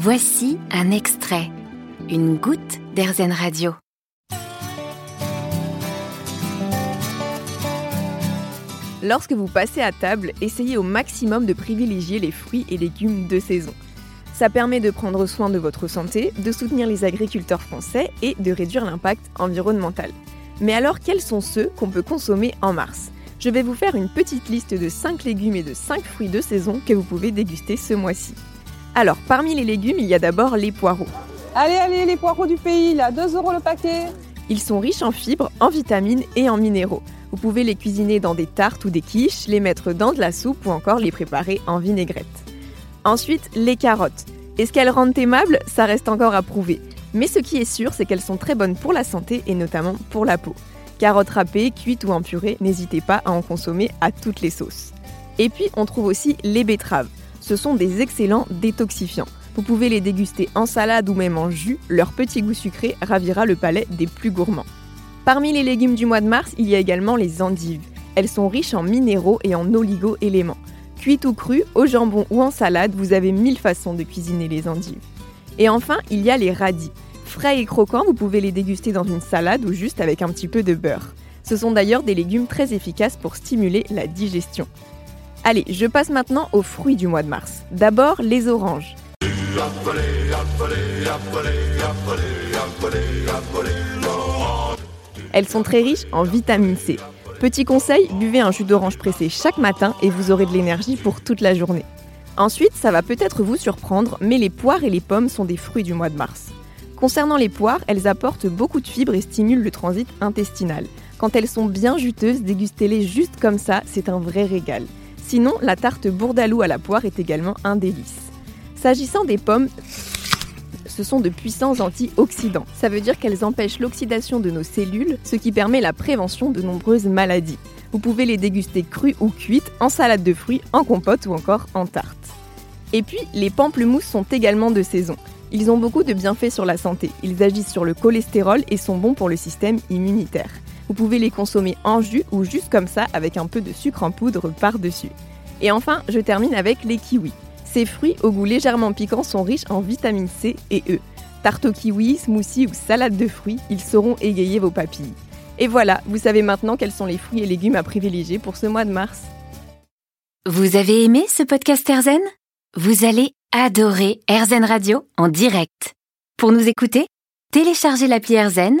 Voici un extrait, une goutte d'Airzen Radio. Lorsque vous passez à table, essayez au maximum de privilégier les fruits et légumes de saison. Ça permet de prendre soin de votre santé, de soutenir les agriculteurs français et de réduire l'impact environnemental. Mais alors quels sont ceux qu'on peut consommer en mars? Je vais vous faire une petite liste de 5 légumes et de 5 fruits de saison que vous pouvez déguster ce mois-ci. Alors parmi les légumes, il y a d'abord les poireaux. Allez, allez, les poireaux du pays, là, 2 euros le paquet. Ils sont riches en fibres, en vitamines et en minéraux. Vous pouvez les cuisiner dans des tartes ou des quiches, les mettre dans de la soupe ou encore les préparer en vinaigrette. Ensuite, les carottes. Est-ce qu'elles rendent aimables? Ça reste encore à prouver. Mais ce qui est sûr, c'est qu'elles sont très bonnes pour la santé et notamment pour la peau. Carottes râpées, cuites ou en purée, n'hésitez pas à en consommer à toutes les sauces. Et puis, on trouve aussi les betteraves. Ce sont des excellents détoxifiants. Vous pouvez les déguster en salade ou même en jus, leur petit goût sucré ravira le palais des plus gourmands. Parmi les légumes du mois de mars, il y a également les endives. Elles sont riches en minéraux et en oligo-éléments. Cuites ou crues, au jambon ou en salade, vous avez mille façons de cuisiner les endives. Et enfin, il y a les radis. Frais et croquants, vous pouvez les déguster dans une salade ou juste avec un petit peu de beurre. Ce sont d'ailleurs des légumes très efficaces pour stimuler la digestion. Allez, je passe maintenant aux fruits du mois de mars. D'abord, les oranges. Elles sont très riches en vitamine C. Petit conseil, buvez un jus d'orange pressé chaque matin et vous aurez de l'énergie pour toute la journée. Ensuite, ça va peut-être vous surprendre, mais les poires et les pommes sont des fruits du mois de mars. Concernant les poires, elles apportent beaucoup de fibres et stimulent le transit intestinal. Quand elles sont bien juteuses, dégustez-les juste comme ça, c'est un vrai régal. Sinon, la tarte bourdalou à la poire est également un délice. S'agissant des pommes, ce sont de puissants antioxydants. Ça veut dire qu'elles empêchent l'oxydation de nos cellules, ce qui permet la prévention de nombreuses maladies. Vous pouvez les déguster crues ou cuites, en salade de fruits, en compote ou encore en tarte. Et puis, les pamplemousses sont également de saison. Ils ont beaucoup de bienfaits sur la santé. Ils agissent sur le cholestérol et sont bons pour le système immunitaire. Vous pouvez les consommer en jus ou juste comme ça avec un peu de sucre en poudre par-dessus. Et enfin, je termine avec les kiwis. Ces fruits au goût légèrement piquant sont riches en vitamine C et E. Tarte au kiwi, smoothie ou salade de fruits, ils sauront égayer vos papilles. Et voilà, vous savez maintenant quels sont les fruits et légumes à privilégier pour ce mois de mars. Vous avez aimé ce podcast Erzen Vous allez adorer Erzen Radio en direct. Pour nous écouter, téléchargez l'appli Erzen